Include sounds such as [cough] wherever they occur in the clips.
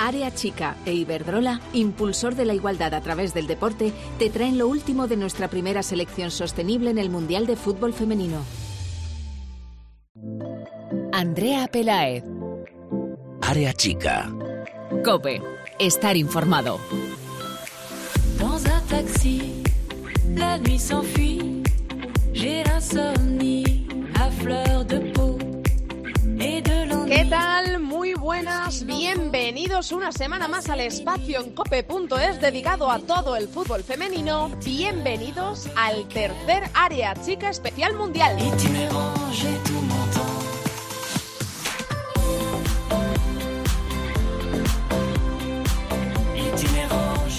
Área Chica e Iberdrola, impulsor de la igualdad a través del deporte, te traen lo último de nuestra primera selección sostenible en el Mundial de Fútbol Femenino. Andrea Pelaez. Área Chica. Cope. Estar informado. Dans un taxi, la nuit s'enfuit. J'ai l'insomnie à fleur de ¿Qué tal? Muy buenas, bienvenidos una semana más al espacio en cope.es dedicado a todo el fútbol femenino. Bienvenidos al tercer área chica especial mundial.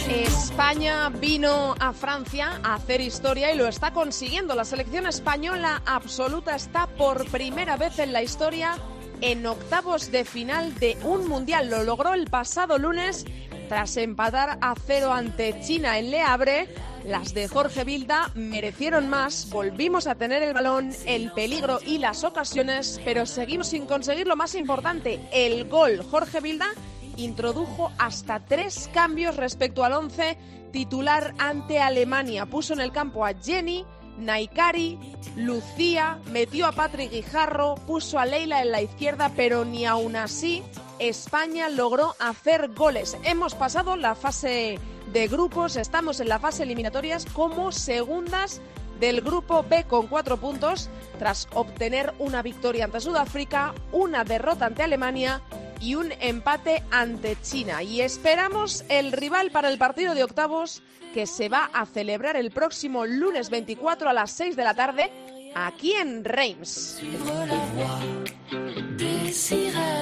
España vino a Francia a hacer historia y lo está consiguiendo. La selección española absoluta está por primera vez en la historia en octavos de final de un mundial. Lo logró el pasado lunes tras empatar a cero ante China en Le Havre. Las de Jorge Vilda merecieron más, volvimos a tener el balón, el peligro y las ocasiones, pero seguimos sin conseguir lo más importante, el gol. Jorge Vilda introdujo hasta tres cambios respecto al 11 titular ante Alemania. Puso en el campo a Jenny, Naikari, Lucía, metió a Patrick Guijarro, puso a Leila en la izquierda, pero ni aún así España logró hacer goles. Hemos pasado la fase de grupos, estamos en la fase eliminatorias como segundas del grupo B con cuatro puntos tras obtener una victoria ante Sudáfrica, una derrota ante Alemania y un empate ante China. Y esperamos el rival para el partido de octavos que se va a celebrar el próximo lunes 24 a las 6 de la tarde aquí en Reims.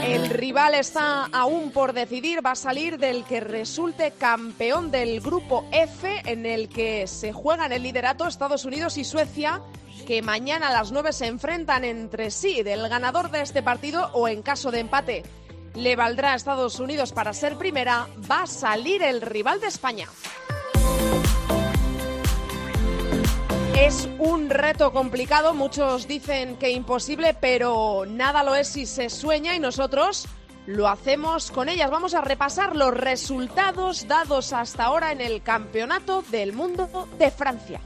El rival está aún por decidir, va a salir del que resulte campeón del grupo F, en el que se juegan el liderato Estados Unidos y Suecia, que mañana a las 9 se enfrentan entre sí del ganador de este partido o en caso de empate. Le valdrá a Estados Unidos para ser primera, va a salir el rival de España. Es un reto complicado, muchos dicen que imposible, pero nada lo es si se sueña y nosotros lo hacemos con ellas. Vamos a repasar los resultados dados hasta ahora en el Campeonato del Mundo de Francia.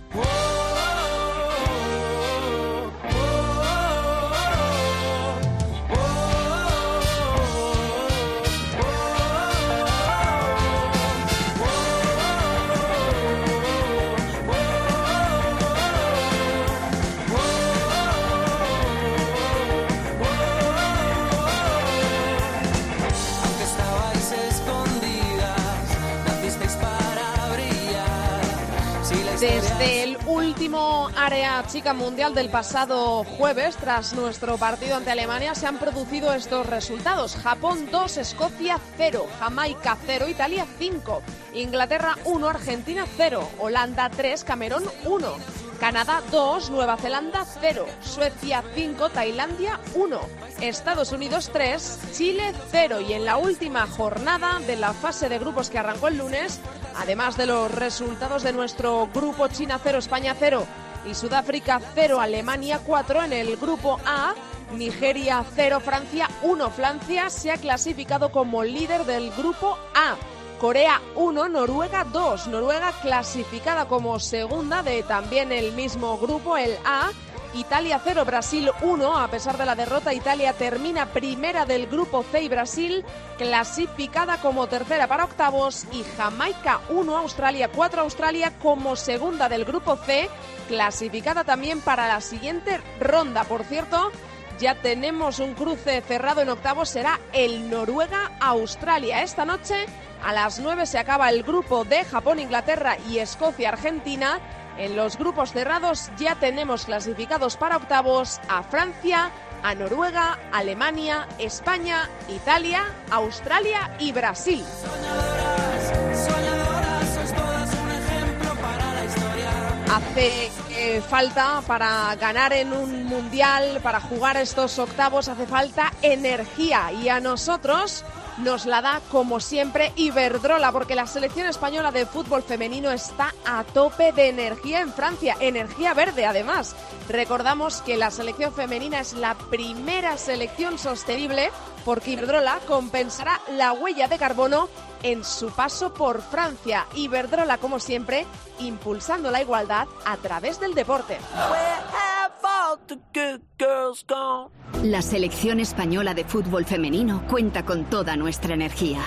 Área chica mundial del pasado jueves, tras nuestro partido ante Alemania, se han producido estos resultados. Japón 2, Escocia 0, Jamaica 0, Italia 5, Inglaterra 1, Argentina 0, Holanda 3, Camerún 1, Canadá 2, Nueva Zelanda 0, Suecia 5, Tailandia 1, Estados Unidos 3, Chile 0 y en la última jornada de la fase de grupos que arrancó el lunes, además de los resultados de nuestro grupo China 0, España 0 y Sudáfrica 0, Alemania 4 en el grupo A, Nigeria 0, Francia 1. Francia se ha clasificado como líder del grupo A. Corea 1, Noruega 2. Noruega clasificada como segunda de también el mismo grupo, el A. Italia 0, Brasil 1. A pesar de la derrota, Italia termina primera del grupo C y Brasil clasificada como tercera para octavos. Y Jamaica 1, Australia 4. Australia como segunda del grupo C, clasificada también para la siguiente ronda. Por cierto, ya tenemos un cruce cerrado en octavos, será el Noruega-Australia. Esta noche a las 9 se acaba el grupo de Japón, Inglaterra y Escocia-Argentina. En los grupos cerrados ya tenemos clasificados para octavos a Francia, a Noruega, Alemania, España, Italia, Australia y Brasil. Hace eh, falta para ganar en un mundial, para jugar estos octavos, hace falta energía y a nosotros nos la da como siempre Iberdrola, porque la selección española de fútbol femenino está a tope de energía en Francia, energía verde además. Recordamos que la selección femenina es la primera selección sostenible porque Iberdrola compensará la huella de carbono en su paso por Francia. Iberdrola, como siempre, impulsando la igualdad a través del deporte. La selección española de fútbol femenino cuenta con toda nuestra energía.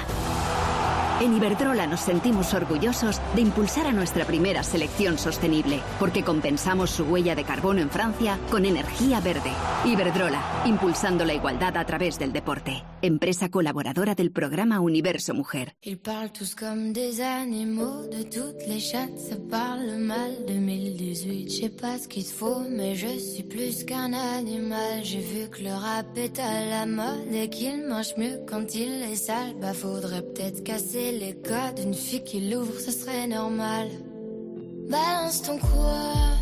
En Iberdrola nos sentimos orgullosos de impulsar a nuestra primera selección sostenible, porque compensamos su huella de carbono en Francia con energía verde. Iberdrola, impulsando la igualdad a través del deporte. Empresa colaboradora del programa Universo Mujer. Ils parlent tous comme des animaux, de toutes les chattes, ça parle mal. 2018, je sais pas ce qu'il faut, mais je suis plus qu'un animal. J'ai vu que le rap est à la les codes, une fille qui l'ouvre, ce serait normal. Balance ton quoi.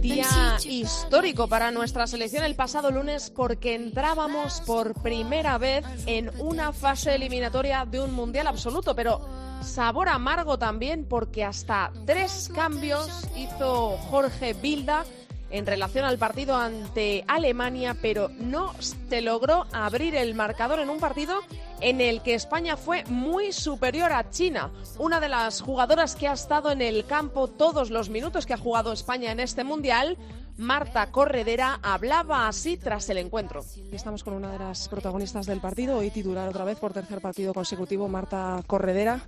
Día histórico para nuestra selección el pasado lunes porque entrábamos por primera vez en una fase eliminatoria de un mundial absoluto, pero sabor amargo también porque hasta tres cambios hizo Jorge Bilda en relación al partido ante Alemania, pero no se logró abrir el marcador en un partido en el que España fue muy superior a China. Una de las jugadoras que ha estado en el campo todos los minutos que ha jugado España en este Mundial, Marta Corredera, hablaba así tras el encuentro. Estamos con una de las protagonistas del partido, hoy titular otra vez por tercer partido consecutivo, Marta Corredera.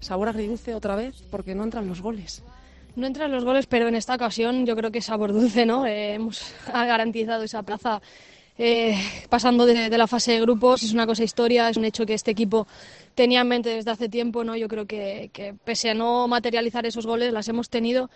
Sabor agridulce otra vez porque no entran los goles. No entran los goles, pero en esta ocasión yo creo que sabor dulce, ¿no? Eh, hemos garantizado esa plaza eh, pasando de, la fase de grupos. Es una cosa historia, es un hecho que este equipo tenía en mente desde hace tiempo, ¿no? Yo creo que, que pese a no materializar esos goles, las hemos tenido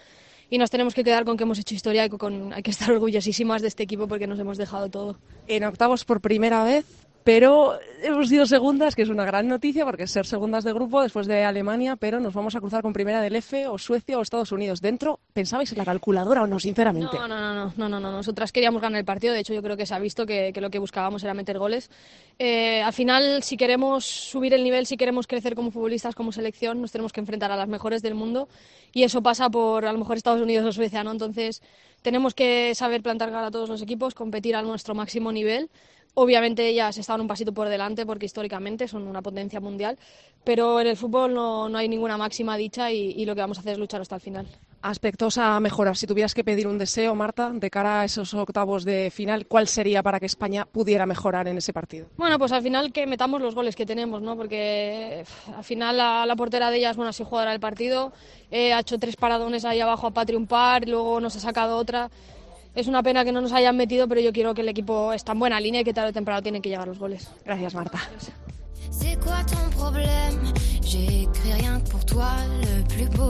y nos tenemos que quedar con que hemos hecho historia y con, hay que estar [laughs] orgullosísimas de este equipo porque nos hemos dejado todo. En octavos por primera vez, pero hemos sido segundas, que es una gran noticia porque ser segundas de grupo después de Alemania, pero nos vamos a cruzar con primera del F o Suecia o Estados Unidos. ¿Dentro pensabais en la calculadora o no, sinceramente? No, no, no, no, no, no, no. Nosotras queríamos ganar el partido. De hecho, yo creo que se ha visto que, que lo que buscábamos era meter goles. Eh, al final, si queremos subir el nivel, si queremos crecer como futbolistas, como selección, nos tenemos que enfrentar a las mejores del mundo y eso pasa por a lo mejor Estados Unidos o Suecia, ¿no? Entonces, tenemos que saber plantar cara a todos los equipos, competir a nuestro máximo nivel. Obviamente ellas estaban un pasito por delante porque históricamente son una potencia mundial, pero en el fútbol no, no hay ninguna máxima dicha y, y lo que vamos a hacer es luchar hasta el final. Aspectos a mejorar. Si tuvieras que pedir un deseo, Marta, de cara a esos octavos de final, ¿cuál sería para que España pudiera mejorar en ese partido? Bueno, pues al final que metamos los goles que tenemos, ¿no? Porque al final la, la portera de ellas, bueno, ha sido jugadora del partido, eh, ha hecho tres paradones ahí abajo a Patri un par, luego nos ha sacado otra. Es una pena que no nos hayan metido, pero yo quiero que el equipo está en buena línea y que tarde o temprano tienen que llegar los goles. Gracias, Marta.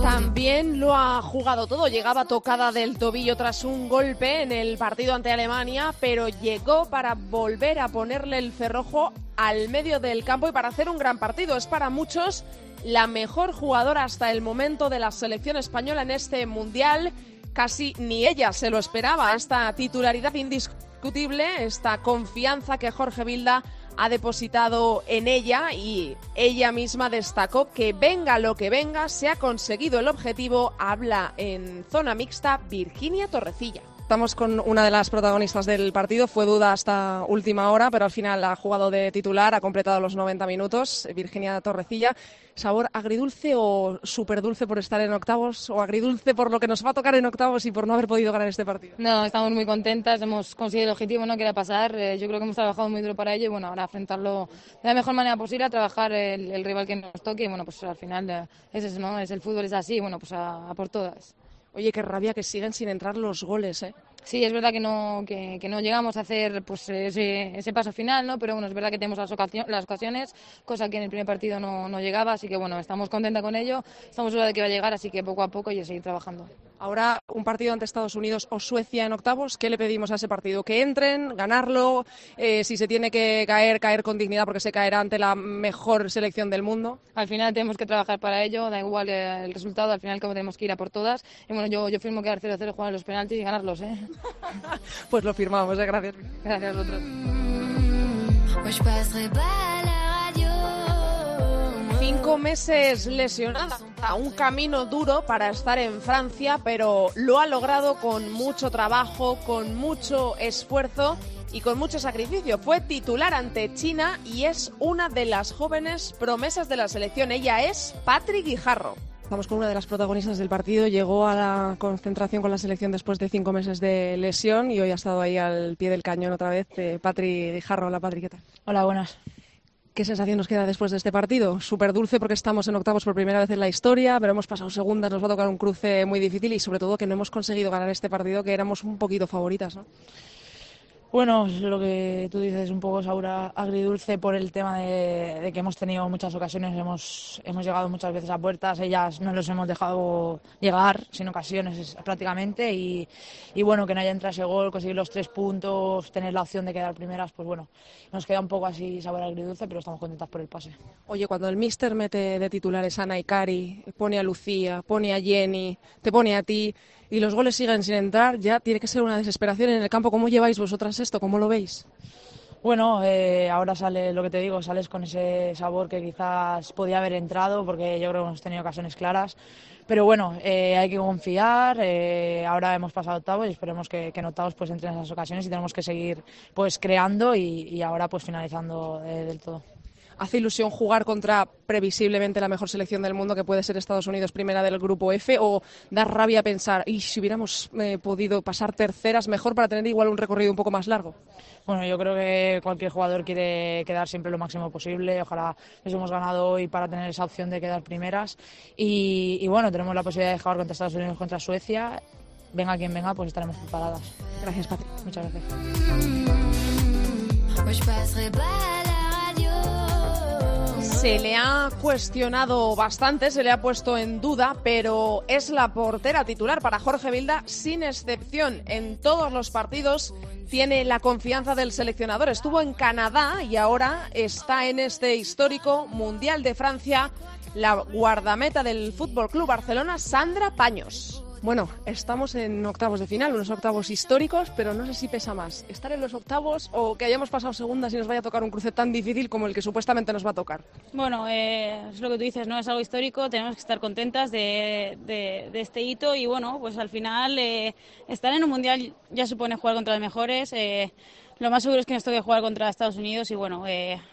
También lo ha jugado todo. Llegaba tocada del tobillo tras un golpe en el partido ante Alemania, pero llegó para volver a ponerle el cerrojo al medio del campo y para hacer un gran partido. Es para muchos la mejor jugadora hasta el momento de la selección española en este mundial. Casi ni ella se lo esperaba, esta titularidad indiscutible, esta confianza que Jorge Vilda ha depositado en ella y ella misma destacó que venga lo que venga, se ha conseguido el objetivo, habla en zona mixta Virginia Torrecilla. Estamos con una de las protagonistas del partido, fue duda hasta última hora, pero al final ha jugado de titular, ha completado los 90 minutos, Virginia Torrecilla. ¿Sabor agridulce o superdulce por estar en octavos o agridulce por lo que nos va a tocar en octavos y por no haber podido ganar este partido? No, estamos muy contentas, hemos conseguido el objetivo, no quería pasar. Eh, yo creo que hemos trabajado muy duro para ello y bueno, ahora afrontarlo de la mejor manera posible, a trabajar el, rival que nos toque y bueno, pues al final eh, es eso, ¿no? Es el fútbol, es así, bueno, pues a por todas. Oye, qué rabia que siguen sin entrar los goles, ¿eh? Sí, es verdad que no, que, que no llegamos a hacer pues, ese, ese paso final, ¿no? pero bueno, es verdad que tenemos las, ocasio- las ocasiones, cosa que en el primer partido no, no llegaba, así que bueno, estamos contentas con ello, estamos seguras de que va a llegar, así que poco a poco y a seguir trabajando. Ahora un partido ante Estados Unidos o Suecia en octavos, ¿qué le pedimos a ese partido? Que entren, ganarlo, eh, si se tiene que caer, caer con dignidad porque se caerá ante la mejor selección del mundo. Al final tenemos que trabajar para ello, da igual el resultado, al final como tenemos que ir a por todas. Y bueno, yo, yo firmo quedar 0-0, jugar los penaltis y ganarlos, ¿eh? [laughs] Pues lo firmamos, ¿eh? gracias. Gracias a vosotros. Radio. Cinco meses lesionada, un camino duro para estar en Francia, pero lo ha logrado con mucho trabajo, con mucho esfuerzo y con mucho sacrificio. Fue titular ante China y es una de las jóvenes promesas de la selección. Ella es Patrick Guijarro. Estamos con una de las protagonistas del partido. Llegó a la concentración con la selección después de cinco meses de lesión y hoy ha estado ahí al pie del cañón otra vez. Eh, Patri Guijarro, hola Patri, ¿qué tal? Hola, buenas. ¿Qué sensación nos queda después de este partido? Súper dulce porque estamos en octavos por primera vez en la historia, pero hemos pasado segundas, nos va a tocar un cruce muy difícil y sobre todo que no hemos conseguido ganar este partido que éramos un poquito favoritas, ¿no? Bueno, lo que tú dices es un poco saura agridulce por el tema de, que hemos tenido muchas ocasiones, hemos, hemos llegado muchas veces a puertas, ellas no los hemos dejado llegar, sin ocasiones prácticamente, y, y, bueno, que no haya entrado ese gol, conseguir los tres puntos, tener la opción de quedar primeras, pues bueno, nos queda un poco así sabor agridulce, pero estamos contentas por el pase. Oye, cuando el míster mete de titulares a Naikari, pone a Lucía, pone a Jenny, te pone a ti, y los goles siguen sin entrar, ya tiene que ser una desesperación en el campo. ¿Cómo lleváis vosotras esto? ¿Cómo lo veis? Bueno, eh, ahora sale lo que te digo, sales con ese sabor que quizás podía haber entrado, porque yo creo que hemos tenido ocasiones claras. Pero bueno, eh, hay que confiar. Eh, ahora hemos pasado octavos y esperemos que, que en octavos pues entren esas ocasiones y tenemos que seguir pues creando y, y ahora pues finalizando del todo hace ilusión jugar contra previsiblemente la mejor selección del mundo, que puede ser Estados Unidos primera del grupo F, o da rabia pensar, y si hubiéramos eh, podido pasar terceras mejor para tener igual un recorrido un poco más largo? Bueno, yo creo que cualquier jugador quiere quedar siempre lo máximo posible. Ojalá les hemos ganado hoy para tener esa opción de quedar primeras. Y, y bueno, tenemos la posibilidad de jugar contra Estados Unidos, contra Suecia. Venga quien venga, pues estaremos preparadas. Gracias, Pati. Muchas gracias. Se le ha cuestionado bastante, se le ha puesto en duda, pero es la portera titular para Jorge Vilda sin excepción. En todos los partidos tiene la confianza del seleccionador. Estuvo en Canadá y ahora está en este histórico Mundial de Francia la guardameta del Fútbol Club Barcelona, Sandra Paños. Bueno, estamos en octavos de final, unos octavos históricos, pero no sé si pesa más estar en los octavos o que hayamos pasado segundas y nos vaya a tocar un cruce tan difícil como el que supuestamente nos va a tocar. Bueno, eh, es lo que tú dices, ¿no? Es algo histórico, tenemos que estar contentas de, de, este hito y bueno, pues al final eh, estar en un mundial ya supone jugar contra los mejores. Eh, lo más seguro es que nos toque jugar contra Estados Unidos y bueno,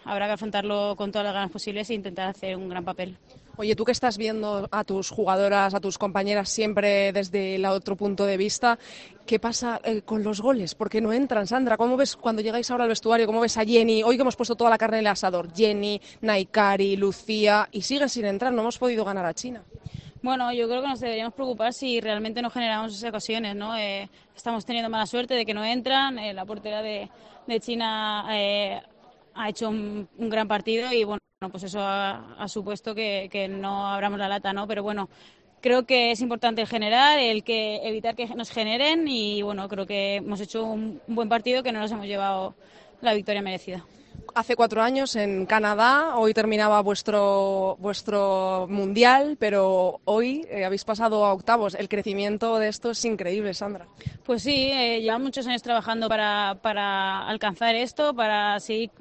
habrá que afrontarlo con todas las ganas posibles e intentar hacer un gran papel. Oye, tú que estás viendo a tus jugadoras, a tus compañeras siempre desde el otro punto de vista, ¿qué pasa eh, con los goles? ¿Por qué no entran, Sandra? ¿Cómo ves cuando llegáis ahora al vestuario? ¿Cómo ves a Jenny? Hoy que hemos puesto toda la carne en el asador, Jenny, Naikari, Lucía, y siguen sin entrar, no hemos podido ganar a China. Bueno, yo creo que nos deberíamos preocupar si realmente no generamos esas ocasiones, ¿no? Eh, estamos teniendo mala suerte de que no entran, eh, la portera de, China ha hecho un, un gran partido y bueno, pues eso ha, supuesto que, no abramos la lata, ¿no? Pero bueno, creo que es importante el generar, el que evitar que nos generen y bueno, creo que hemos hecho un, buen partido que no nos hemos llevado la victoria merecida. Hace cuatro años en Canadá, hoy terminaba vuestro, vuestro mundial, pero hoy eh, habéis pasado a octavos. El crecimiento de esto es increíble, Sandra. Pues sí, eh, llevamos muchos años trabajando para, para alcanzar esto, para seguir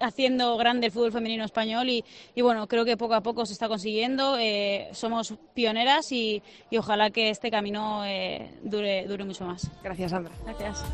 haciendo grande el fútbol femenino español y, y, bueno, creo que poco a poco se está consiguiendo. Eh, somos pioneras y, y, ojalá que este camino eh, dure, dure mucho más. Gracias, Sandra. Gracias.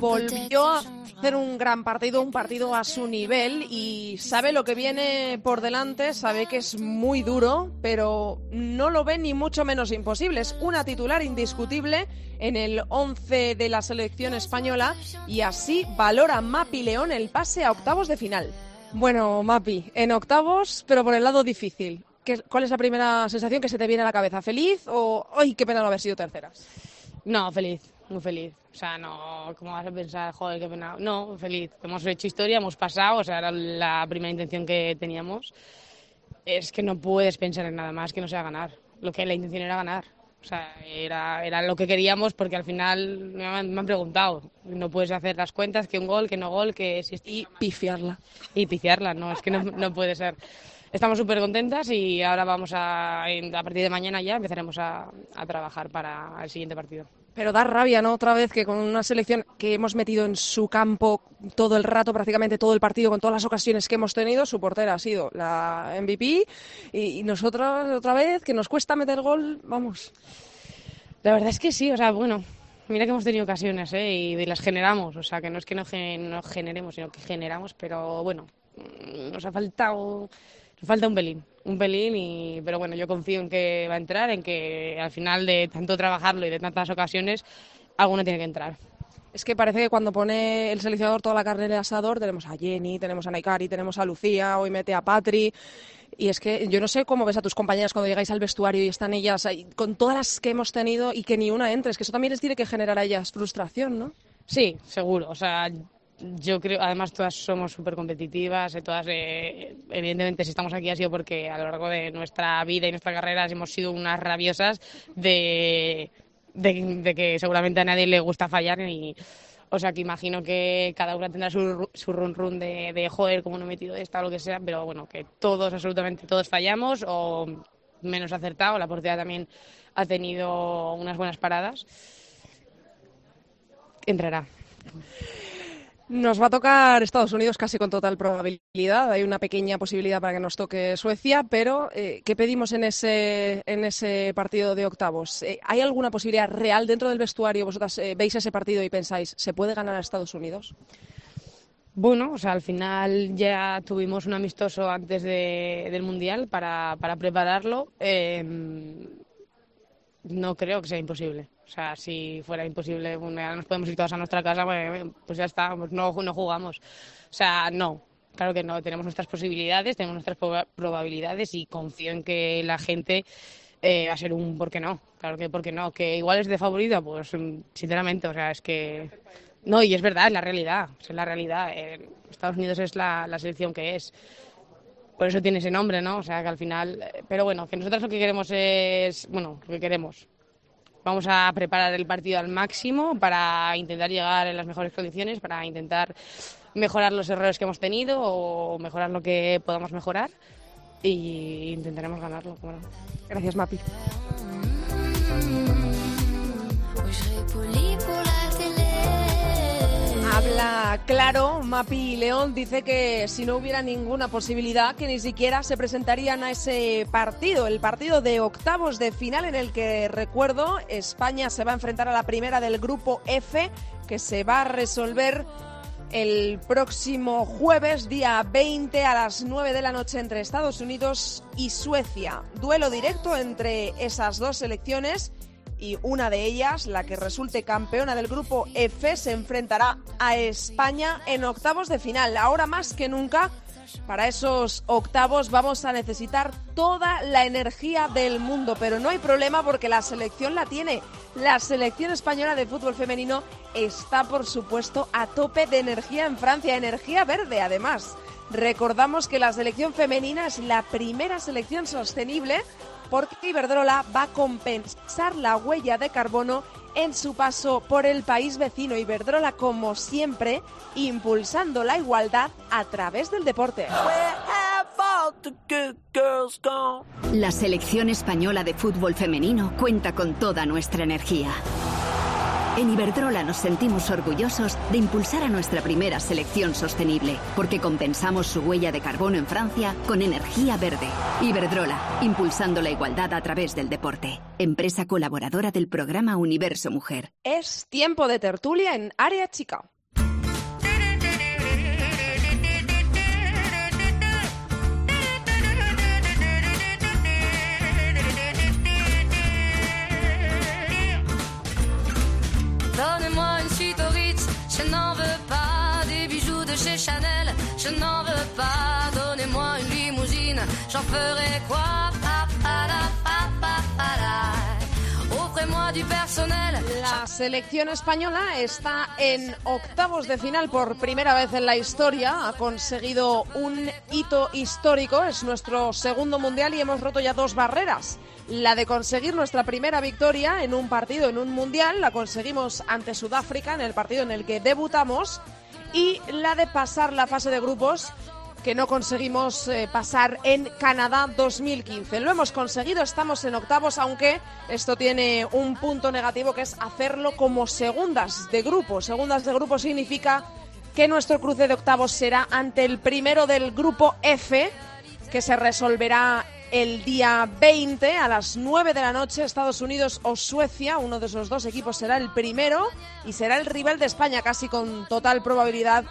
Volvió a hacer un gran partido, un partido a su nivel y sabe lo que viene por delante, sabe que es muy duro, pero no lo ve ni mucho menos imposible. Es una titular indiscutible en el 11 de la selección española y así valora Mapi León el pase a octavos de final. Bueno, Mapi, en octavos, pero por el lado difícil. ¿Cuál es la primera sensación que se te viene a la cabeza? ¿Feliz o, ¡ay, qué pena no haber sido terceras? No, feliz muy feliz. O sea, no, ¿cómo vas a pensar, joder, qué pena? No, feliz. Hemos hecho historia, hemos pasado, o sea, era la primera intención que teníamos. Es que no puedes pensar en nada más que no sea ganar. Lo que la intención era ganar. O sea, era, era lo que queríamos porque al final me han, preguntado. No puedes hacer las cuentas, que un gol, que no gol, que si... Y pifiarla. Y pifiarla, no, es que no, no puede ser. estamos súper contentas y ahora vamos a, a partir de mañana ya empezaremos a, a trabajar para el siguiente partido. Pero da rabia, ¿no? Otra vez que con una selección que hemos metido en su campo todo el rato, prácticamente todo el partido, con todas las ocasiones que hemos tenido, su portera ha sido la MVP y, nosotros otra vez, que nos cuesta meter gol, vamos. La verdad es que sí, o sea, bueno, mira que hemos tenido ocasiones ¿eh? y las generamos, o sea, que no es que no, no generemos, sino que generamos, pero bueno, nos ha faltado falta un pelín, un pelín, y, pero bueno, yo confío en que va a entrar, en que al final de tanto trabajarlo y de tantas ocasiones, alguno tiene que entrar. Es que parece que cuando pone el seleccionador toda la carne de asador, tenemos a Jenny, tenemos a Naikari, tenemos a Lucía, hoy mete a Patri. Y es que yo no sé cómo ves a tus compañeras cuando llegáis al vestuario y están ellas ahí, con todas las que hemos tenido y que ni una entre. Es que eso también les tiene que generar a ellas frustración, ¿no? Sí, seguro. O sea, yo creo, además todas somos súper competitivas, eh, todas, eh, evidentemente si estamos aquí ha sido porque a lo largo de nuestra vida y nuestra carrera hemos sido unas rabiosas de, de, que seguramente a nadie le gusta fallar y... O sea, que imagino que cada una tendrá su, su run run de, de joder, como no he metido esta o lo que sea, pero bueno, que todos, absolutamente todos fallamos o menos acertado. La portería también ha tenido unas buenas paradas. Entrará. Nos va a tocar Estados Unidos casi con total probabilidad. Hay una pequeña posibilidad para que nos toque Suecia, pero eh, ¿qué pedimos en ese, en ese partido de octavos? Eh, ¿Hay alguna posibilidad real dentro del vestuario? ¿Vosotras eh, veis ese partido y pensáis, ¿se puede ganar a Estados Unidos? Bueno, o sea, al final ya tuvimos un amistoso antes del Mundial para, para prepararlo. Em, no creo que sea imposible. O sea, si fuera imposible, nos podemos ir todos a nuestra casa, pues ya está, pues no, no jugamos. O sea, no, claro que no. Tenemos nuestras posibilidades, tenemos nuestras probabilidades y confío en que la gente eh, va a ser un por qué no. Claro que por qué no. Que igual es de favorita, pues sinceramente, o sea, es que. No, y es verdad, es la realidad. Es la realidad. Eh, Estados Unidos es la, la selección que es por eso tiene ese nombre, ¿no? O sea, que al final, eh, pero bueno, que nosotros lo que queremos es, bueno, lo que queremos. Vamos a preparar el partido al máximo para intentar llegar en las mejores condiciones, para intentar mejorar los errores que hemos tenido o mejorar lo que podamos mejorar y intentaremos ganarlo. Bueno. Gracias, Mapi. Habla claro, Mapi León dice que si no hubiera ninguna posibilidad, que ni siquiera se presentarían a ese partido, el partido de octavos de final en el que, recuerdo, España se va a enfrentar a la primera del grupo F, que se va a resolver el próximo jueves, día 20 a las 9 de la noche entre Estados Unidos y Suecia. Duelo directo entre esas dos selecciones y una de ellas, la que resulte campeona del grupo F, se enfrentará a España en octavos de final. Ahora más que nunca, para esos octavos vamos a necesitar toda la energía del mundo, pero no hay problema porque la selección la tiene. La selección española de fútbol femenino está, por supuesto, a tope de energía en Francia, energía verde además. Recordamos que la selección femenina es la primera selección sostenible porque Iberdrola va a compensar la huella de carbono en su paso por el país vecino. Iberdrola, como siempre, impulsando la igualdad a través del deporte. La selección española de fútbol femenino cuenta con toda nuestra energía. En Iberdrola nos sentimos orgullosos de impulsar a nuestra primera selección sostenible, porque compensamos su huella de carbono en Francia con energía verde. Iberdrola, impulsando la igualdad a través del deporte. Empresa colaboradora del programa Universo Mujer. Es tiempo de tertulia en Área Chica. Je n'en veux pas des bijoux de chez Chanel, je n'en veux pas. Donnez-moi une limousine, j'en ferai quoi la. Selección española está en octavos de final por primera vez en la historia. Ha conseguido un hito histórico. Es nuestro segundo mundial y hemos roto ya dos barreras. La de conseguir nuestra primera victoria en un partido, en un mundial, la conseguimos ante Sudáfrica en el partido en el que debutamos. Y la de pasar la fase de grupos que no conseguimos eh, pasar en Canadá 2015. Lo hemos conseguido, estamos en octavos, aunque esto tiene un punto negativo que es hacerlo como segundas de grupo. Segundas de grupo significa que nuestro cruce de octavos será ante el primero del grupo F, que se resolverá el día 20 a las 9 de la noche, Estados Unidos o Suecia. Uno de esos dos equipos será el primero y será el rival de España, casi con total probabilidad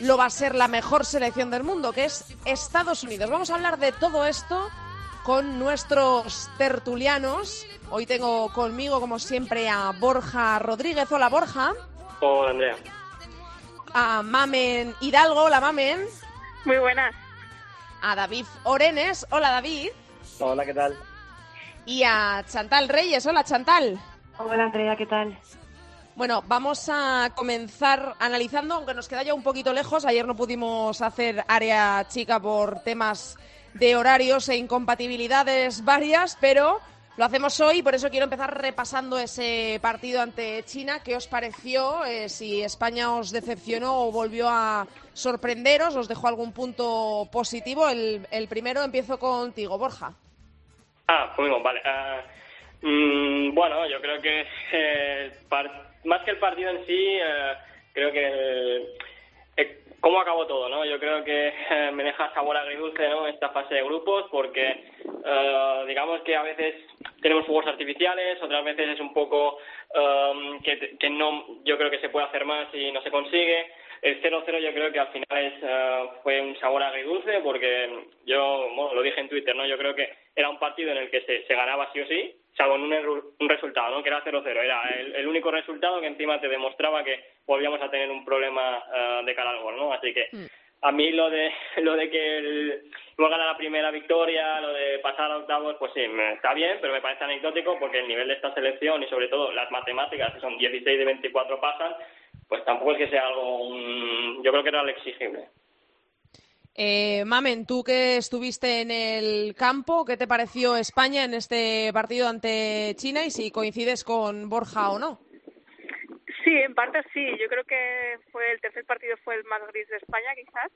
lo va a ser la mejor selección del mundo, que es Estados Unidos. Vamos a hablar de todo esto con nuestros tertulianos. Hoy tengo conmigo, como siempre, a Borja Rodríguez. Hola, Borja. Hola, Andrea. A Mamen Hidalgo. Hola, Mamen. Muy buenas. A David Orenes. Hola, David. Hola, ¿qué tal? Y a Chantal Reyes. Hola, Chantal. Hola, Andrea, ¿qué tal? Bueno, vamos a comenzar analizando, aunque nos queda ya un poquito lejos. Ayer no pudimos hacer área chica por temas de horarios e incompatibilidades varias, pero lo hacemos hoy, por eso quiero empezar repasando ese partido ante China. ¿Qué os pareció? Eh, si España os decepcionó o volvió a sorprenderos, os dejó algún punto positivo. El, el primero empiezo contigo, Borja. Ah, conmigo, vale. Ah, mm, bueno, yo creo que eh, más que el partido en sí, eh, creo que el- eh, cómo acabó todo, ¿no? Yo creo que eh, me deja sabor agridulce, ¿no? Esta fase de grupos, porque eh, digamos que a veces tenemos fuegos artificiales, otras veces es un poco um, que, que no, yo creo que se puede hacer más y no se consigue. El 0-0 yo creo que al final es, eh, fue un sabor agridulce porque yo, bueno, lo dije en Twitter, ¿no? Yo creo que era un partido en el que se, se ganaba sí o sí, salvo en un, erru- un resultado, ¿no? Que era 0-0. Era el, el único resultado que encima te demostraba que volvíamos a tener un problema eh, de cara al gol, ¿no? Así que a mí lo de [laughs] lo de que el, luego gana la primera victoria, lo de pasar a octavos, pues sí, me- está bien, pero me parece anecdótico porque el nivel de esta selección y sobre todo las matemáticas, que son 16 de 24 pasan, pues tampoco es que sea algo, mm, yo creo que era lo exigible. Eh, Mamen, tú que estuviste en el campo, ¿qué te pareció España en este partido ante China y si coincides con Borja o no? Sí, en parte sí. Yo creo que fue el tercer partido fue el más gris de España, quizás.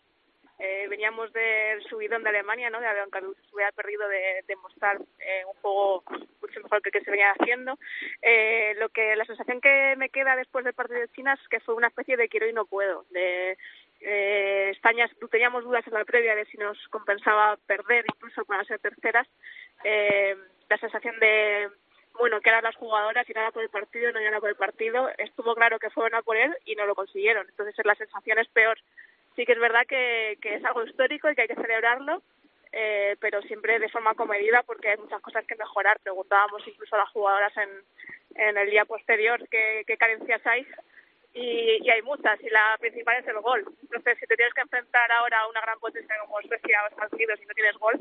Eh, veníamos del subidón de Alemania, ¿no? De aunque se hubiera perdido de, mostrar eh, un juego mucho mejor que el que se venía haciendo. Eh, lo que la sensación que me queda después del partido de China es que fue una especie de quiero y no puedo. De eh, España teníamos dudas en la previa de si nos compensaba perder incluso para ser terceras. Eh, la sensación de bueno, que eran las jugadoras, ir a por el partido, no iban a por el partido. Estuvo claro que fueron a por él y no lo consiguieron. Entonces, la sensación es peor. Sí que es verdad que, que es algo histórico y que hay que celebrarlo, eh, pero siempre de forma comedida porque hay muchas cosas que mejorar. Preguntábamos incluso a las jugadoras en, en el día posterior qué, qué carencias hay y, y hay muchas y la principal es el gol. Entonces, si te tienes que enfrentar ahora a una gran potencia como Suecia o Estados Unidos y no tienes gol,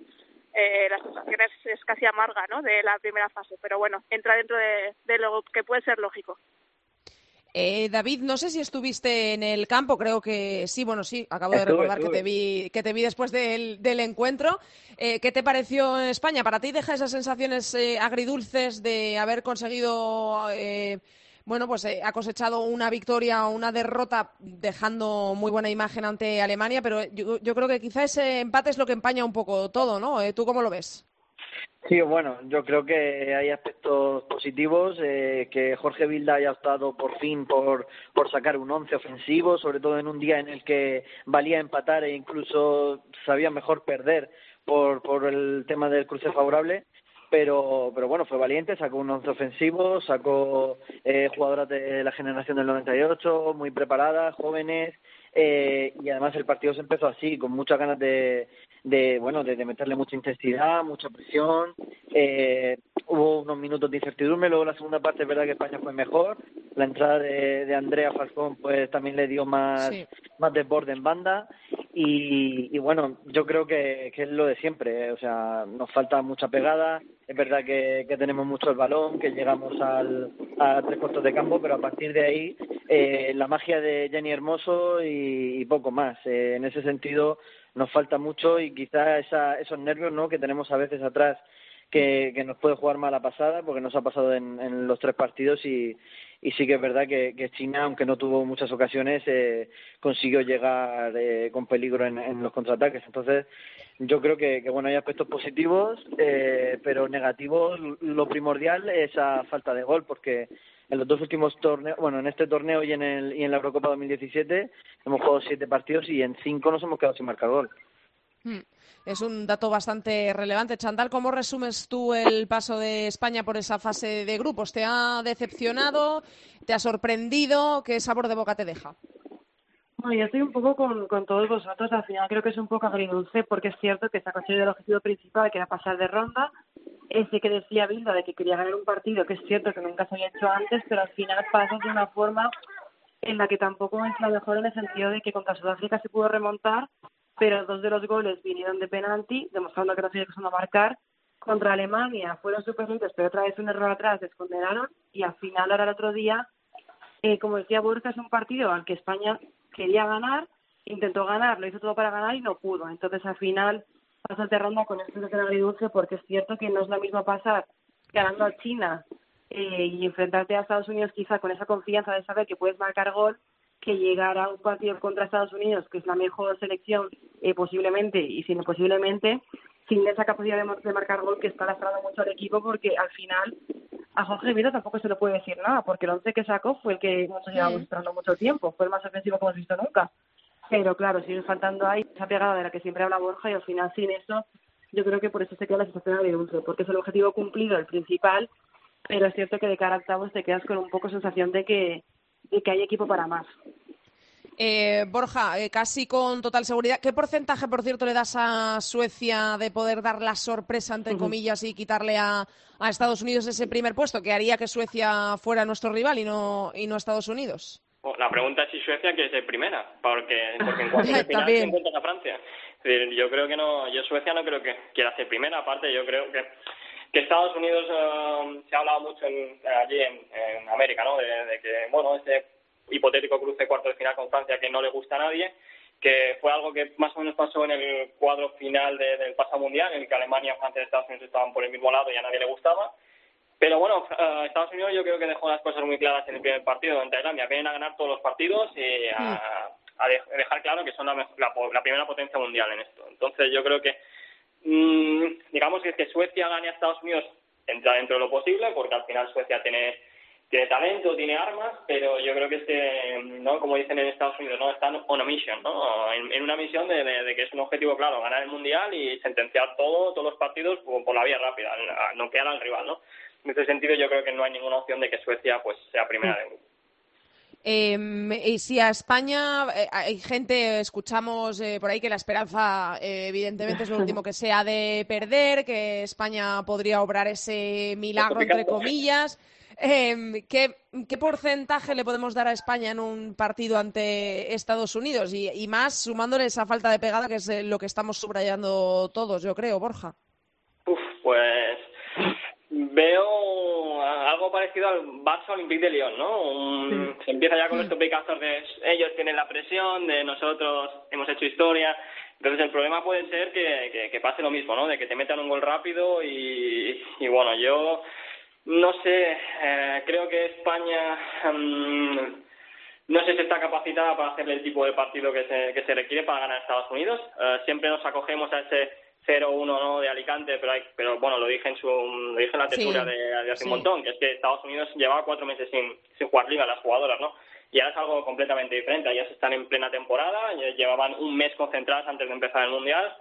eh, la sensación es, es casi amarga ¿no? de la primera fase, pero bueno, entra dentro de, de lo que puede ser lógico. Eh, David, no sé si estuviste en el campo, creo que sí, bueno, sí, acabo de Estuve, recordar que te vi, que te vi después del, del encuentro. Eh, ¿Qué te pareció en España? ¿Para ti deja esas sensaciones eh, agridulces de haber conseguido, eh, bueno, pues eh, ha cosechado una victoria o una derrota dejando muy buena imagen ante Alemania, pero yo, yo creo que quizá ese empate es lo que empaña un poco todo, ¿no? Eh, ¿Tú cómo lo ves? Sí, bueno, yo creo que hay aspectos positivos, eh, que Jorge Vilda haya optado por fin por, por sacar un once ofensivo, sobre todo en un día en el que valía empatar e incluso sabía mejor perder por, por el tema del cruce favorable. Pero, pero bueno, fue valiente, sacó un once ofensivo, sacó eh, jugadoras de la generación del 98, muy preparadas, jóvenes, eh, y además el partido se empezó así, con muchas ganas de, de bueno, de, de meterle mucha intensidad, mucha presión. Eh, hubo unos minutos de incertidumbre, luego la segunda parte es verdad que España fue mejor. La entrada de, de Andrea Falcón pues también le dio más, Sí. más desborde en banda. Y, y bueno, yo creo que, es lo de siempre, ¿eh? o sea, nos falta mucha pegada. Es verdad que, tenemos mucho el balón, que llegamos al, a tres cuartos de campo, pero a partir de ahí eh, la magia de Jenny Hermoso y, poco más. Eh, en ese sentido nos falta mucho y quizá esa, esos nervios ¿no? que tenemos a veces atrás que, que nos puede jugar mala pasada porque nos ha pasado en los tres partidos y, y sí que es verdad que, China, aunque no tuvo muchas ocasiones, eh, consiguió llegar eh, con peligro en, los contraataques. Entonces, yo creo que, que bueno, hay aspectos positivos, eh, pero negativos. Lo primordial es esa falta de gol, porque en los dos últimos torneos, bueno, en este torneo y en, el, y en la Eurocopa 2017 hemos jugado siete partidos y en cinco nos hemos quedado sin marcar gol. Hmm. Es un dato bastante relevante. Chantal, ¿cómo resumes tú el paso de España por esa fase de grupos? ¿Te ha decepcionado? ¿Te ha sorprendido? ¿Qué sabor de boca te deja? Bueno, yo estoy un poco con, con todos vosotros. Al final creo que es un poco agridulce porque es cierto que se ha conseguido el objetivo principal, que era pasar de ronda. Ese que decía Bilda de que quería ganar un partido, que es cierto que nunca se había hecho antes, pero al final pasas de una forma en la que tampoco es la mejor en el sentido de que contra Sudáfrica se pudo remontar pero dos de los goles vinieron de penalti, demostrando que no se a marcar. Contra Alemania fueron limpios, pero otra vez un error atrás, descondenaron y al final, ahora el otro día, eh, como decía Borja, es un partido al que España quería ganar, intentó ganar, lo hizo todo para ganar y no pudo. Entonces, al final, pasa de ronda con esto de agridulce porque es cierto que no es lo mismo pasar ganando a China eh, y enfrentarte a Estados Unidos quizá con esa confianza de saber que puedes marcar gol que llegar a un partido contra Estados Unidos, que es la mejor selección eh, posiblemente, y sin posiblemente, sin esa capacidad de, marcar gol que está lastrando mucho al equipo, porque al final a Jorge Vida tampoco se le puede decir nada, porque el once que sacó fue el que hemos llevado mostrando mucho tiempo, fue el más ofensivo que hemos visto nunca. Pero claro, sigue faltando ahí esa pegada de la que siempre habla Borja, y al final sin eso, yo creo que por eso se queda la situación de dulce, porque es el objetivo cumplido, el principal, pero es cierto que de cara a octavos te quedas con un poco sensación de que y que hay equipo para más. Eh, Borja, eh, casi con total seguridad, ¿qué porcentaje, por cierto, le das a Suecia de poder dar la sorpresa, entre comillas, y quitarle a, a, Estados Unidos ese primer puesto, que haría que Suecia fuera nuestro rival y no, y no Estados Unidos? La pregunta es si Suecia quiere ser primera, porque, porque en [laughs] cuanto a final se encuentra a Francia. Yo creo que no, yo Suecia no creo que quiera ser primera, aparte yo creo que que Estados Unidos eh, se ha hablado mucho en, allí en, en América, ¿no? De, de, que, bueno, ese hipotético cruce cuarto de final con Francia que no le gusta a nadie, que fue algo que más o menos pasó en el cuadro final de, del pasado mundial, en el que Alemania, Francia y Estados Unidos estaban por el mismo lado y a nadie le gustaba. Pero bueno, uh, Estados Unidos yo creo que dejó las cosas muy claras en el primer partido en Tailandia. Vienen a ganar todos los partidos y a, a dejar claro que son la, la, la primera potencia mundial en esto. Entonces yo creo que mmm, digamos que, que Suecia gane a Estados Unidos entra dentro de lo posible, porque al final Suecia tiene tiene talento, tiene armas, pero yo creo que este, ¿no? Como dicen en Estados Unidos, ¿no? Están on a mission, ¿no? En, una misión de, de, que es un objetivo claro, ganar el Mundial y sentenciar todo, todos los partidos por, la vía rápida, no quedar al rival, ¿no? En ese sentido yo creo que no hay ninguna opción de que Suecia pues sea primera de grupo. Eh, y si a España eh, hay gente, escuchamos eh, por ahí que la esperanza, eh, evidentemente, es lo último que sea de perder, que España podría obrar ese milagro, entre comillas. Eh, ¿qué, ¿qué, porcentaje le podemos dar a España en un partido ante Estados Unidos? Y, y más sumándole esa falta de pegada, que es lo que estamos subrayando todos, yo creo, Borja. Uf, pues veo algo parecido al Barça Olympique de Lyon, ¿no? Sí. Se empieza ya con los topicazos de ellos tienen la presión, de nosotros hemos hecho historia. Entonces el problema puede ser que, que, que pase lo mismo, ¿no? De que te metan un gol rápido y, y bueno, yo no sé, eh, creo que España um, no sé si está capacitada para hacer el tipo de partido que se, que se requiere para ganar a Estados Unidos. Uh, siempre nos acogemos a ese 0-1 ¿no? de Alicante, pero, hay, pero bueno, lo dije en su lo dije en la textura sí, de, de, hace sí. un montón, que es que Estados Unidos llevaba cuatro meses sin, sin jugar liga las jugadoras, ¿no? Y ahora es algo completamente diferente. Ellas están en plena temporada, llevaban un mes concentradas antes de empezar el Mundial,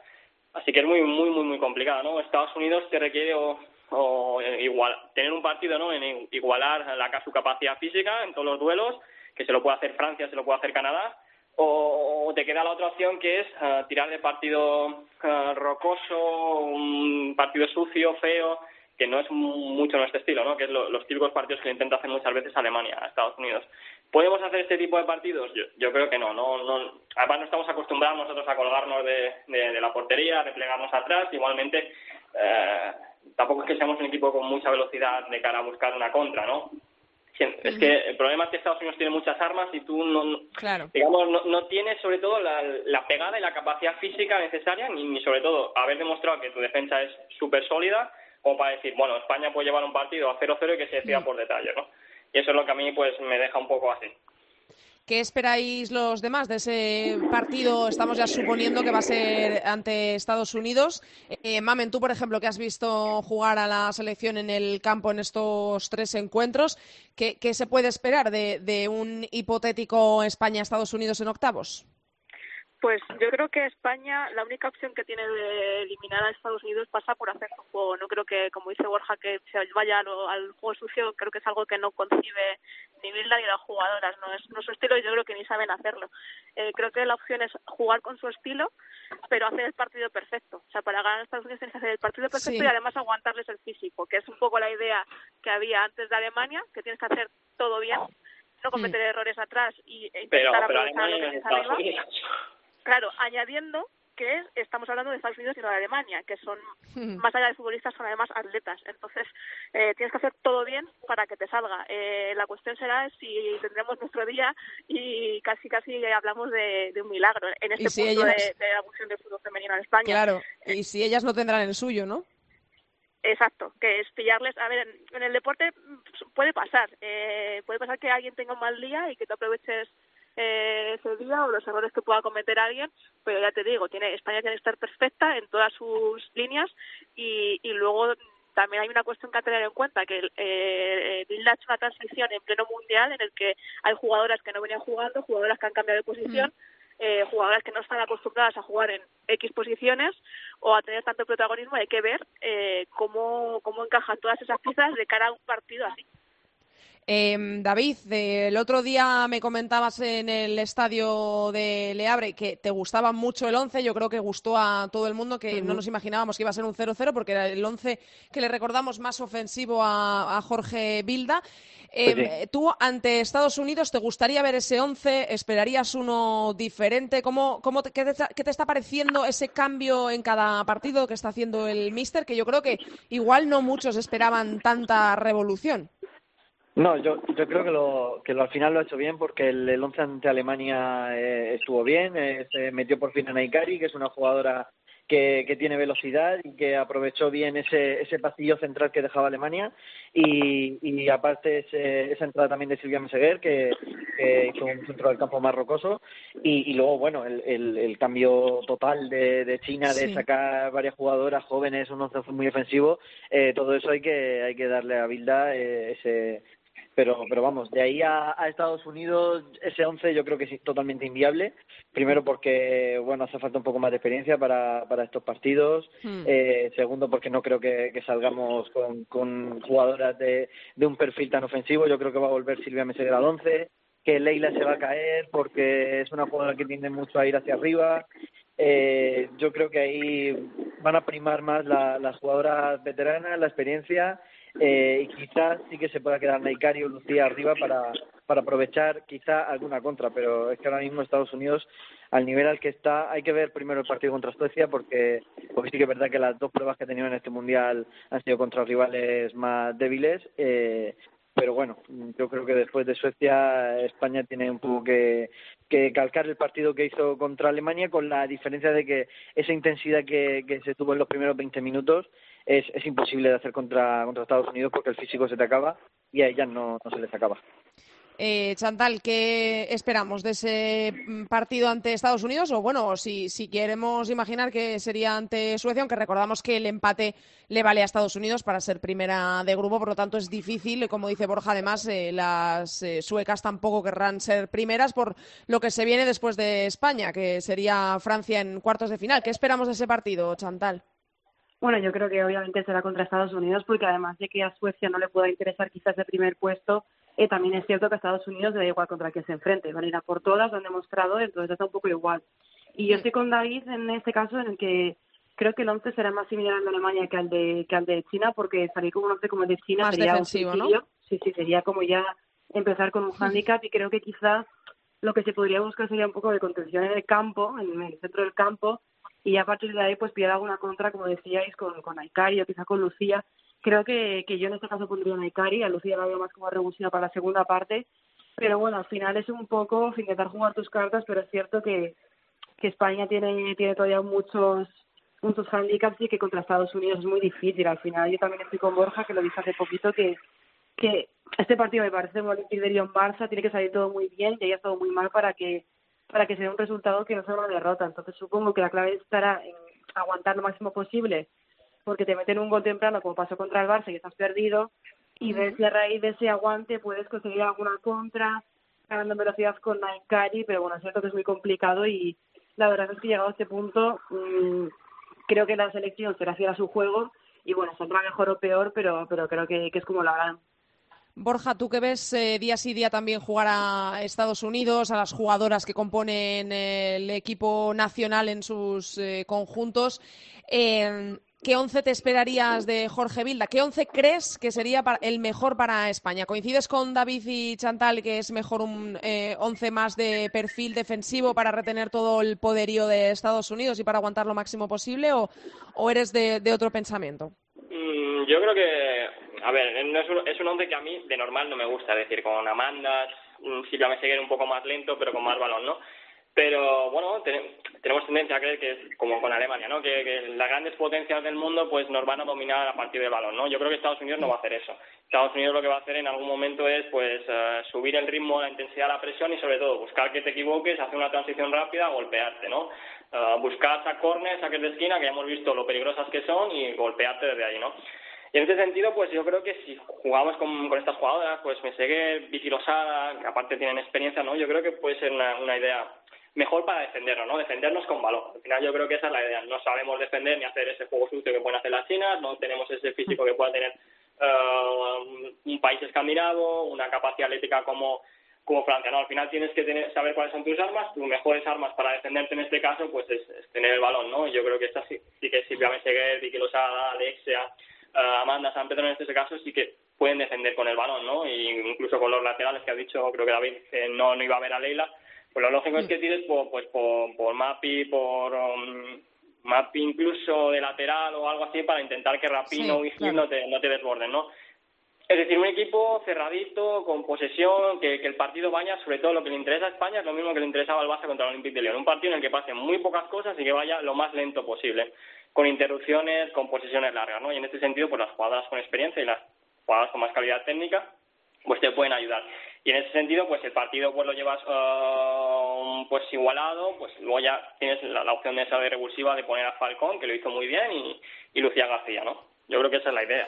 así que es muy, muy, muy, muy complicado, ¿no? Estados Unidos te requiere o, o igual tener un partido, ¿no? En igualar la, su capacidad física en todos los duelos, que se lo puede hacer Francia, se lo puede hacer Canadá, o, te queda la otra opción que es uh, tirar de partido uh, rocoso, un partido sucio, feo, que no es mucho nuestro estilo, ¿no? que es lo, los típicos partidos que intenta hacer muchas veces Alemania, Estados Unidos. ¿Podemos hacer este tipo de partidos? Yo, yo creo que no, no, no. Además no estamos acostumbrados nosotros a colgarnos de, de, de la portería, a replegarnos atrás, igualmente eh, tampoco es que seamos un equipo con mucha velocidad de cara a buscar una contra, ¿no? Es que el problema es que Estados Unidos tiene muchas armas y tú no, claro. digamos, no, no tienes sobre todo la, la, pegada y la capacidad física necesaria, ni, ni sobre todo haber demostrado que tu defensa es súper sólida, como para decir, bueno, España puede llevar un partido a 0-0 y que se decida por detalle, ¿no? y eso es lo que a mí pues me deja un poco así. ¿Qué esperáis los demás de ese partido? Estamos ya suponiendo que va a ser ante Estados Unidos. Eh, Mamen, tú, por ejemplo, que has visto jugar a la selección en el campo en estos tres encuentros, ¿qué, se puede esperar de, de un hipotético España-Estados Unidos en octavos? Pues yo creo que España, la única opción que tiene de eliminar a Estados Unidos pasa por hacer su juego. No creo que, como dice Borja, que se vaya al, al juego sucio, creo que es algo que no concibe ni Bilda ni las jugadoras. No es, no es su estilo y yo creo que ni saben hacerlo. Eh, creo que la opción es jugar con su estilo, pero hacer el partido perfecto. O sea, para ganar a Estados Unidos tienes que hacer el partido perfecto Sí. y además aguantarles el físico, que es un poco la idea que había antes de Alemania, que tienes que hacer todo bien, no cometer errores atrás y e Pero, intentar pero aprovechar lo Alemania arriba. Claro, añadiendo que es- estamos hablando de Estados Unidos y no de Alemania, que son, más allá de futbolistas, son además atletas. Entonces, eh, tienes que hacer todo bien para que te salga. Eh, la cuestión será si tendremos nuestro día y casi casi hablamos de, de un milagro en este si punto ellas- de, de la evolución del fútbol femenino en España. Claro, y si ellas no tendrán el suyo, ¿no? Exacto, que es pillarles. A ver, en, en el deporte puede pasar. Eh, puede pasar que alguien tenga un mal día y que te aproveches eh, ese día o los errores que pueda cometer alguien, pero ya te digo, tiene España tiene que estar perfecta en todas sus líneas y, y luego también hay una cuestión que a tener en cuenta, que eh, Bilda ha hecho una transición en pleno mundial en el que hay jugadoras que no venían jugando, jugadoras que han cambiado de posición, eh, jugadoras que no están acostumbradas a jugar en X posiciones o a tener tanto protagonismo, hay que ver eh, cómo, cómo encajan todas esas piezas de cara a un partido así. Eh, David, el otro día me comentabas en el estadio de Leabre que te gustaba mucho el 11. Yo creo que gustó a todo el mundo, que no nos imaginábamos que iba a ser un 0-0 porque era el 11 que le recordamos más ofensivo a, a Jorge Bilda. Eh, Pues sí. Tú, ante Estados Unidos, ¿te gustaría ver ese 11? ¿Esperarías uno diferente? ¿Cómo, cómo te, qué, te, está- qué te está pareciendo ese cambio en cada partido que está haciendo el Mister? Que yo creo que igual no muchos esperaban tanta revolución. No, yo, yo creo que, lo, que lo, al final lo ha hecho bien porque el, el 11 ante Alemania eh, estuvo bien, eh, se metió por fin a Naikari, que es una jugadora que, que tiene velocidad y que aprovechó bien ese, ese pasillo central que dejaba Alemania y, y aparte ese- esa entrada también de Silvia Meseguer que, que hizo un centro del campo más rocoso y, y luego bueno el, el, el cambio total de, de China de Sí. sacar varias jugadoras jóvenes un once muy ofensivo eh, todo eso hay que hay que darle a Bilda eh, ese pero pero vamos de ahí a, a Estados Unidos ese 11 yo creo que es totalmente inviable. Primero porque bueno hace falta un poco más de experiencia para, para estos partidos. Hmm. eh, segundo porque no creo que, que salgamos con, con jugadoras de, de un perfil tan ofensivo. Yo creo que va a volver Silvia Meseguer al 11 que Leila se va a caer porque es una jugadora que tiende mucho a ir hacia arriba. Eh, yo creo que ahí van a primar más la- las jugadoras veteranas, la experiencia, eh, y quizás sí que se pueda quedar Naikari o Lucía arriba para, para aprovechar quizá alguna contra, pero es que ahora mismo Estados Unidos, al nivel al que está, hay que ver primero el partido contra Suecia porque, porque sí que es verdad que las dos pruebas que ha tenido en este Mundial han sido contra rivales más débiles. Eh, pero bueno, yo creo que después de Suecia España tiene un poco que, que calcar el partido que hizo contra Alemania con la diferencia de que esa intensidad que, que se tuvo en los primeros 20 minutos es, es imposible de hacer contra, contra Estados Unidos porque el físico se te acaba y a ellas no, no se les acaba. Eh, Chantal, ¿qué esperamos de ese mm, partido ante Estados Unidos? O bueno, si, si queremos imaginar que sería ante Suecia, aunque recordamos que el empate le vale a Estados Unidos para ser primera de grupo, por lo tanto es difícil, como dice Borja, además eh, las eh, suecas tampoco querrán ser primeras por lo que se viene después de España, que sería Francia en cuartos de final. ¿Qué esperamos de ese partido, Chantal? Bueno, yo creo que obviamente será contra Estados Unidos porque además de que a Suecia no le pueda interesar quizás el primer puesto, eh, también es cierto que a Estados Unidos le da igual contra quién se enfrente. Van a ir a por todas, lo han demostrado, entonces está un poco igual. Y yo estoy con David en este caso en el que creo que el 11 será más similar al de Alemania que al de, que al de China porque salir con un 11 como el de China Más sería un defensivo, ¿no? suicidio. Sí, sí, sería como ya empezar con un hándicap y creo que quizás lo que se podría buscar sería un poco de contención en el campo, en el centro del campo, y a partir de ahí pues pillar alguna contra, como decíais, con, con Aikari o quizá con Lucía. Creo que, que yo en este caso pondría a Aikari, a Lucía la veo más como revulsiva para la segunda parte, pero bueno, al final es un poco intentar jugar tus cartas, pero es cierto que, que España tiene, tiene todavía muchos muchos handicaps y que contra Estados Unidos es muy difícil. Al final yo también estoy con Borja, que lo dije hace poquito, que, que este partido me parece un Olympique de Lyon-Barça, tiene que salir todo muy bien y haya estado muy mal para que para que sea un resultado que no sea una derrota. Entonces supongo que la clave estará en aguantar lo máximo posible porque te meten un gol temprano como pasó contra el Barça y estás perdido y ver si a raíz de ese aguante puedes conseguir alguna contra ganando velocidad con Naikari, pero bueno, es cierto que es muy complicado y la verdad es que llegado a este punto mmm, creo que la selección será fiel a su juego y bueno, saldrá mejor o peor, pero, pero creo que, que es como la harán. Borja, tú que ves eh, día sí día también jugar a Estados Unidos, a las jugadoras que componen eh, el equipo nacional en sus eh, conjuntos, eh, ¿qué once te esperarías de Jorge Vilda? ¿Qué once crees que sería el mejor para España? ¿Coincides con David y Chantal que es mejor un eh, once más de perfil defensivo para retener todo el poderío de Estados Unidos y para aguantar lo máximo posible o, eres de, otro pensamiento? Mm, yo creo que, a ver, no es, un, es un once que a mí de normal no me gusta, es decir, con Amanda, mm, Silvia Meseguer un poco más lento, pero con más balón, ¿no? Pero bueno, te- tenemos tendencia a creer que es como con Alemania, ¿no? Que, que las grandes potencias del mundo pues nos van a dominar a partir del balón, ¿no? Yo creo que Estados Unidos no va a hacer eso. Estados Unidos lo que va a hacer en algún momento es pues eh, subir el ritmo, la intensidad, la presión y sobre todo buscar que te equivoques, hacer una transición rápida, golpearte, ¿no? Eh, buscar a saques de esquina, que ya hemos visto lo peligrosas que son y golpearte desde ahí, ¿no? Y en ese sentido, pues yo creo que si jugamos con, con estas jugadoras, pues Meseguer, Vicky Losada, que aparte tienen experiencia, ¿no? Yo creo que puede ser una idea mejor para defendernos, ¿no? Defendernos con balón. Al final yo creo que esa es la idea. No sabemos defender ni hacer ese juego sucio que pueden hacer las chinas, no tenemos ese físico que pueda tener eh, un país escandinavo, una capacidad atlética como como Francia, ¿no? Al final tienes que tener, saber cuáles son tus armas, tus mejores armas para defenderte en este caso, pues es, tener el balón, ¿no? Yo creo que esta sí, sí que Silvia Meseguer, Vicky Losada, Alexia, eh, Amanda San Pedro en este caso sí que pueden defender con el balón, ¿no? Y incluso con los laterales que ha dicho, creo que David, que no, no iba a ver a Leila, pues lo lógico es que tires por, pues por, por Mapi, por um, Mapi incluso de lateral o algo así para intentar que Rapino Sí, y claro. no te, no te desborden, ¿no? Es decir, un equipo cerradito, con posesión, que, que el partido vaya, sobre todo lo que le interesa a España es lo mismo que le interesaba al Barça contra el Olympique de Lyon. Un partido en el que pasen muy pocas cosas y que vaya lo más lento posible, con interrupciones, con posesiones largas, ¿no? Y en este sentido, pues las jugadoras con experiencia y las jugadoras con más calidad técnica, pues te pueden ayudar. Y en ese sentido, pues el partido pues lo llevas eh, pues igualado, pues luego ya tienes la, la opción de esa de revulsiva de poner a Falcón, que lo hizo muy bien, y, y Lucía García, ¿no? Yo creo que esa es la idea.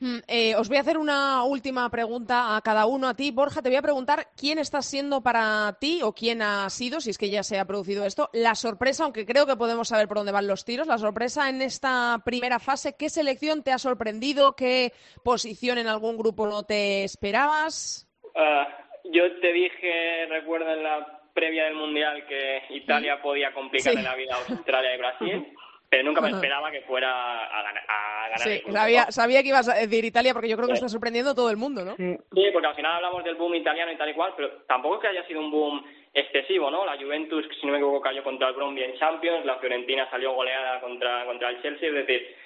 Mm, eh, os voy a hacer una última pregunta a cada uno. A ti, Borja, te voy a preguntar quién está siendo para ti o quién ha sido, si es que ya se ha producido esto, la sorpresa, aunque creo que podemos saber por dónde van los tiros, la sorpresa en esta primera fase. ¿Qué selección te ha sorprendido? ¿Qué posición en algún grupo no te esperabas? Ah, yo te dije, recuerdo en la previa del Mundial, que Italia podía complicarle Sí. la vida a Australia y Brasil, pero nunca me esperaba que fuera a ganar, a ganar Sí, sabía, sabía que ibas a decir Italia porque yo creo que Sí. está sorprendiendo a todo el mundo, ¿no? Sí, porque al final hablamos del boom italiano y tal y cual, pero tampoco es que haya sido un boom excesivo, ¿no? La Juventus, si no me equivoco, cayó contra el Bromby en Champions, la Fiorentina salió goleada contra, contra el Chelsea, es decir,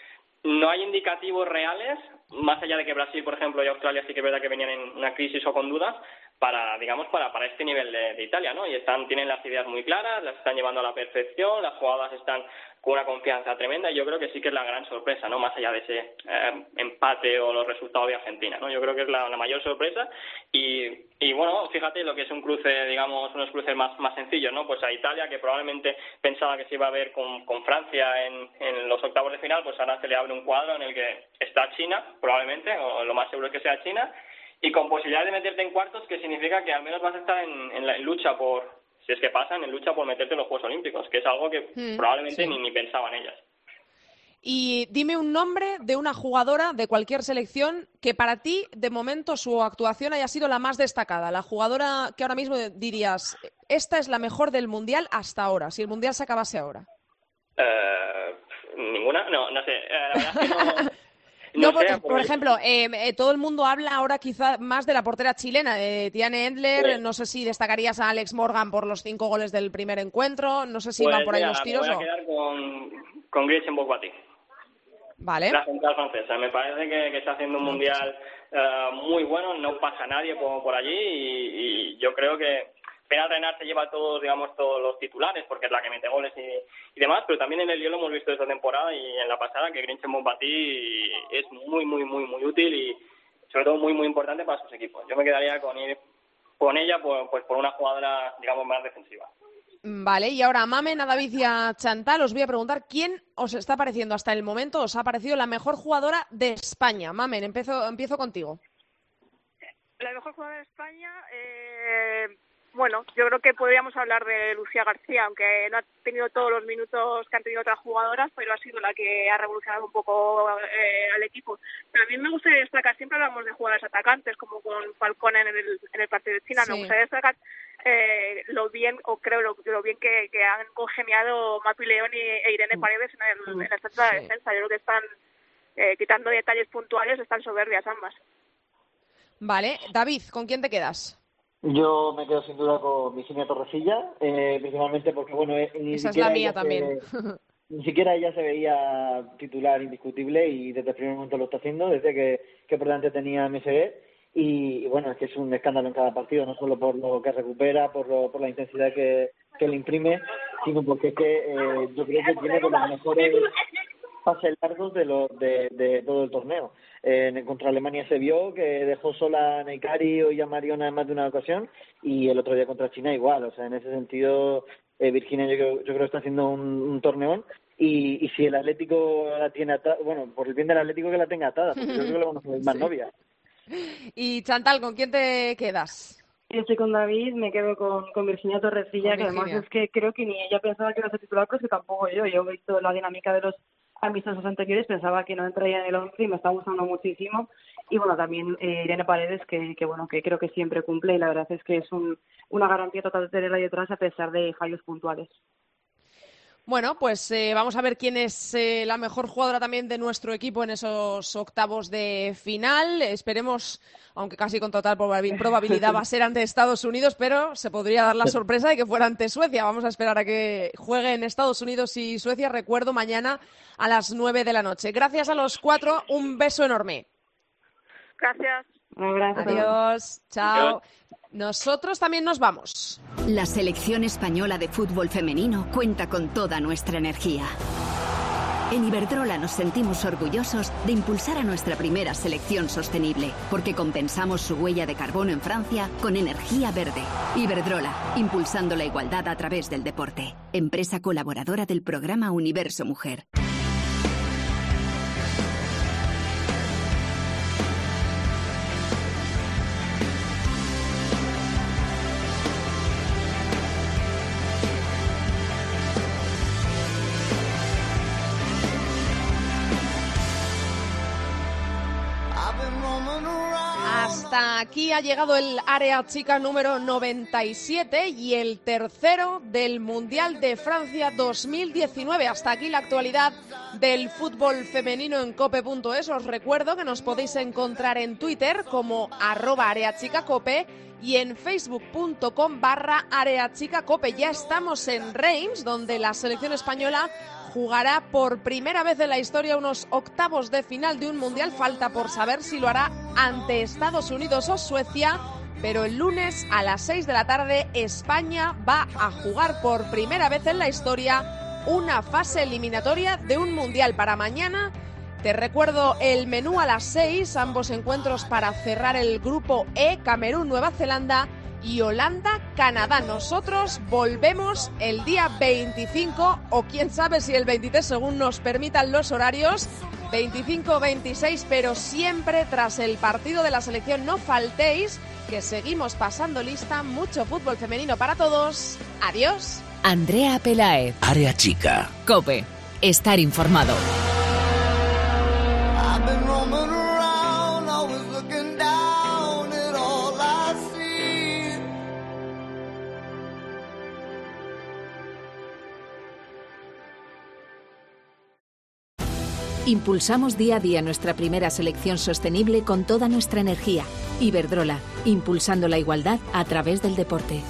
no hay indicativos reales, más allá de que Brasil, por ejemplo, y Australia sí que es verdad que venían en una crisis o con dudas, para, digamos, para, para este nivel de, de Italia, ¿no? Y están, tienen las ideas muy claras, las están llevando a la perfección, las jugadas están con una confianza tremenda y yo creo que sí que es la gran sorpresa, ¿no? Más allá de ese eh, empate o los resultados de Argentina, ¿no? Yo creo que es la, la mayor sorpresa y, y bueno, fíjate lo que es un cruce, digamos, unos cruces más, más sencillos, ¿no? Pues a Italia, que probablemente pensaba que se iba a ver con, con Francia en, en los octavos de final, pues ahora se le abre un cuadro en el que está China, probablemente, o lo más seguro es que sea China, y con posibilidad de meterte en cuartos, que significa que al menos vas a estar en, en la en lucha por, si es que pasan, en lucha por meterte en los Juegos Olímpicos, que es algo que Mm, probablemente sí. ni, ni pensaban ellas. Y dime un nombre de una jugadora de cualquier selección que para ti, de momento, su actuación haya sido la más destacada. La jugadora que ahora mismo dirías, esta es la mejor del Mundial hasta ahora, si el Mundial se acabase ahora. Eh, ¿Ninguna? No, no sé. Eh, la verdad es que no... [laughs] No, no por, ejemplo, eh, eh, todo el mundo habla ahora quizá más de la portera chilena, de Tiane Endler. Sí. No sé si destacarías a Alex Morgan por los cinco goles del primer encuentro. No sé si pues van por ahí mira, los me tiros voy a o... quedar con, con Gretchen Bokwati. Vale. La central francesa. Me parece que, que está haciendo un mundial eh, muy bueno, no pasa nadie por, por allí y, y yo creo que Penal Renard se lleva todos, digamos, todos los titulares porque es la que mete goles y, y demás, pero también en el hielo hemos visto esta temporada y en la pasada que Grinchen Bonpatí es muy, muy, muy, muy útil y sobre todo muy, muy importante para sus equipos. Yo me quedaría con ir con ella pues, pues por una jugadora, digamos, más defensiva. Vale, y ahora a Mamen, a David y a Chantal os voy a preguntar quién os está pareciendo hasta el momento, os ha parecido la mejor jugadora de España. Mamen, empiezo, empiezo contigo. La mejor jugadora de España, eh, bueno, yo creo que podríamos hablar de Lucía García, aunque no ha tenido todos los minutos que han tenido otras jugadoras, pero ha sido la que ha revolucionado un poco eh, al equipo. Mí me gustaría destacar, siempre hablamos de jugadoras atacantes, como con Falcón en el, en el partido de China, me gustaría destacar eh, lo bien, o creo lo, lo bien que, que han congeniado Mapi León y, e Irene Paredes en el, en el centro de la Sí. defensa. Yo creo que están, eh, quitando detalles puntuales, están soberbias ambas. Vale, David, ¿con quién te quedas? Yo me quedo sin duda con Virginia Torrecilla, eh, principalmente porque, bueno, eh, ni Esa es siquiera la mía ella se- también. [laughs] ni siquiera ella se veía titular indiscutible y desde el primer momento lo está haciendo, desde que, que por delante tenía MSB. Y, y bueno, es que es un escándalo en cada partido, no solo por lo que recupera, por, lo, por la intensidad que, que le imprime, sino porque es que eh, yo creo que tiene de los mejores pases largos de, lo, de, de todo el torneo. Eh, en- contra Alemania se vio que dejó sola a Neikari y a Mariona en más de una ocasión y el otro día contra China igual. O sea, en ese sentido, eh, Virginia yo creo, yo creo que está haciendo un, un torneón y, y si el Atlético la tiene atada, bueno, por el bien del Atlético que la tenga atada, porque yo creo que le vamos a más Sí. novia. Y Chantal, ¿con quién te quedas? Yo estoy con David, me quedo con, con Virginia Torrecilla, Con que además es que creo que ni ella pensaba que iba a ser titular, pero es que tampoco yo. Yo he visto la dinámica de los amistosos anteriores, pensaba que no entraría en el 11 y me está gustando muchísimo. Y bueno, también eh, Irene Paredes, que, que bueno, que creo que siempre cumple y la verdad es que es un, una garantía total de tenerla detrás a pesar de fallos puntuales. Bueno, pues eh, vamos a ver quién es eh, la mejor jugadora también de nuestro equipo en esos octavos de final. Esperemos, aunque casi con total probabi- probabilidad va a ser ante Estados Unidos, pero se podría dar la sorpresa de que fuera ante Suecia. Vamos a esperar a que jueguen Estados Unidos y Suecia. Recuerdo mañana a las nueve de la noche. Gracias a los cuatro, un beso enorme. Gracias. Un abrazo. Adiós, chao. Nosotros también nos vamos. La selección española de fútbol femenino cuenta con toda nuestra energía. En Iberdrola nos sentimos orgullosos de impulsar a nuestra primera selección sostenible, porque compensamos su huella de carbono en Francia con energía verde. Iberdrola, impulsando la igualdad a través del deporte. Empresa colaboradora del programa Universo Mujer. Aquí ha llegado el área chica número 97 y el tercero del Mundial de Francia 2019. Hasta aquí la actualidad del fútbol femenino en cope.es. Os recuerdo que nos podéis encontrar en Twitter como arroba areachicacope y en facebook.com barra areachicacope. Ya estamos en Reims, donde la selección española jugará por primera vez en la historia unos octavos de final de un mundial. Falta por saber si lo hará ante Estados Unidos o Suecia. Pero el lunes a las 6 de la tarde España va a jugar por primera vez en la historia una fase eliminatoria de un mundial para mañana. Te recuerdo el menú a las 6, ambos encuentros para cerrar el grupo E, Camerún, Nueva Zelanda y Holanda, Canadá. Nosotros volvemos el día 25 o quién sabe si el 23 según nos permitan los horarios. 25-26, pero siempre tras el partido de la selección no faltéis que seguimos pasando lista, mucho fútbol femenino para todos. Adiós. Andrea Pelaez. Área chica. Cope. Estar informado. Impulsamos día a día nuestra primera selección sostenible con toda nuestra energía. Iberdrola, impulsando la igualdad a través del deporte.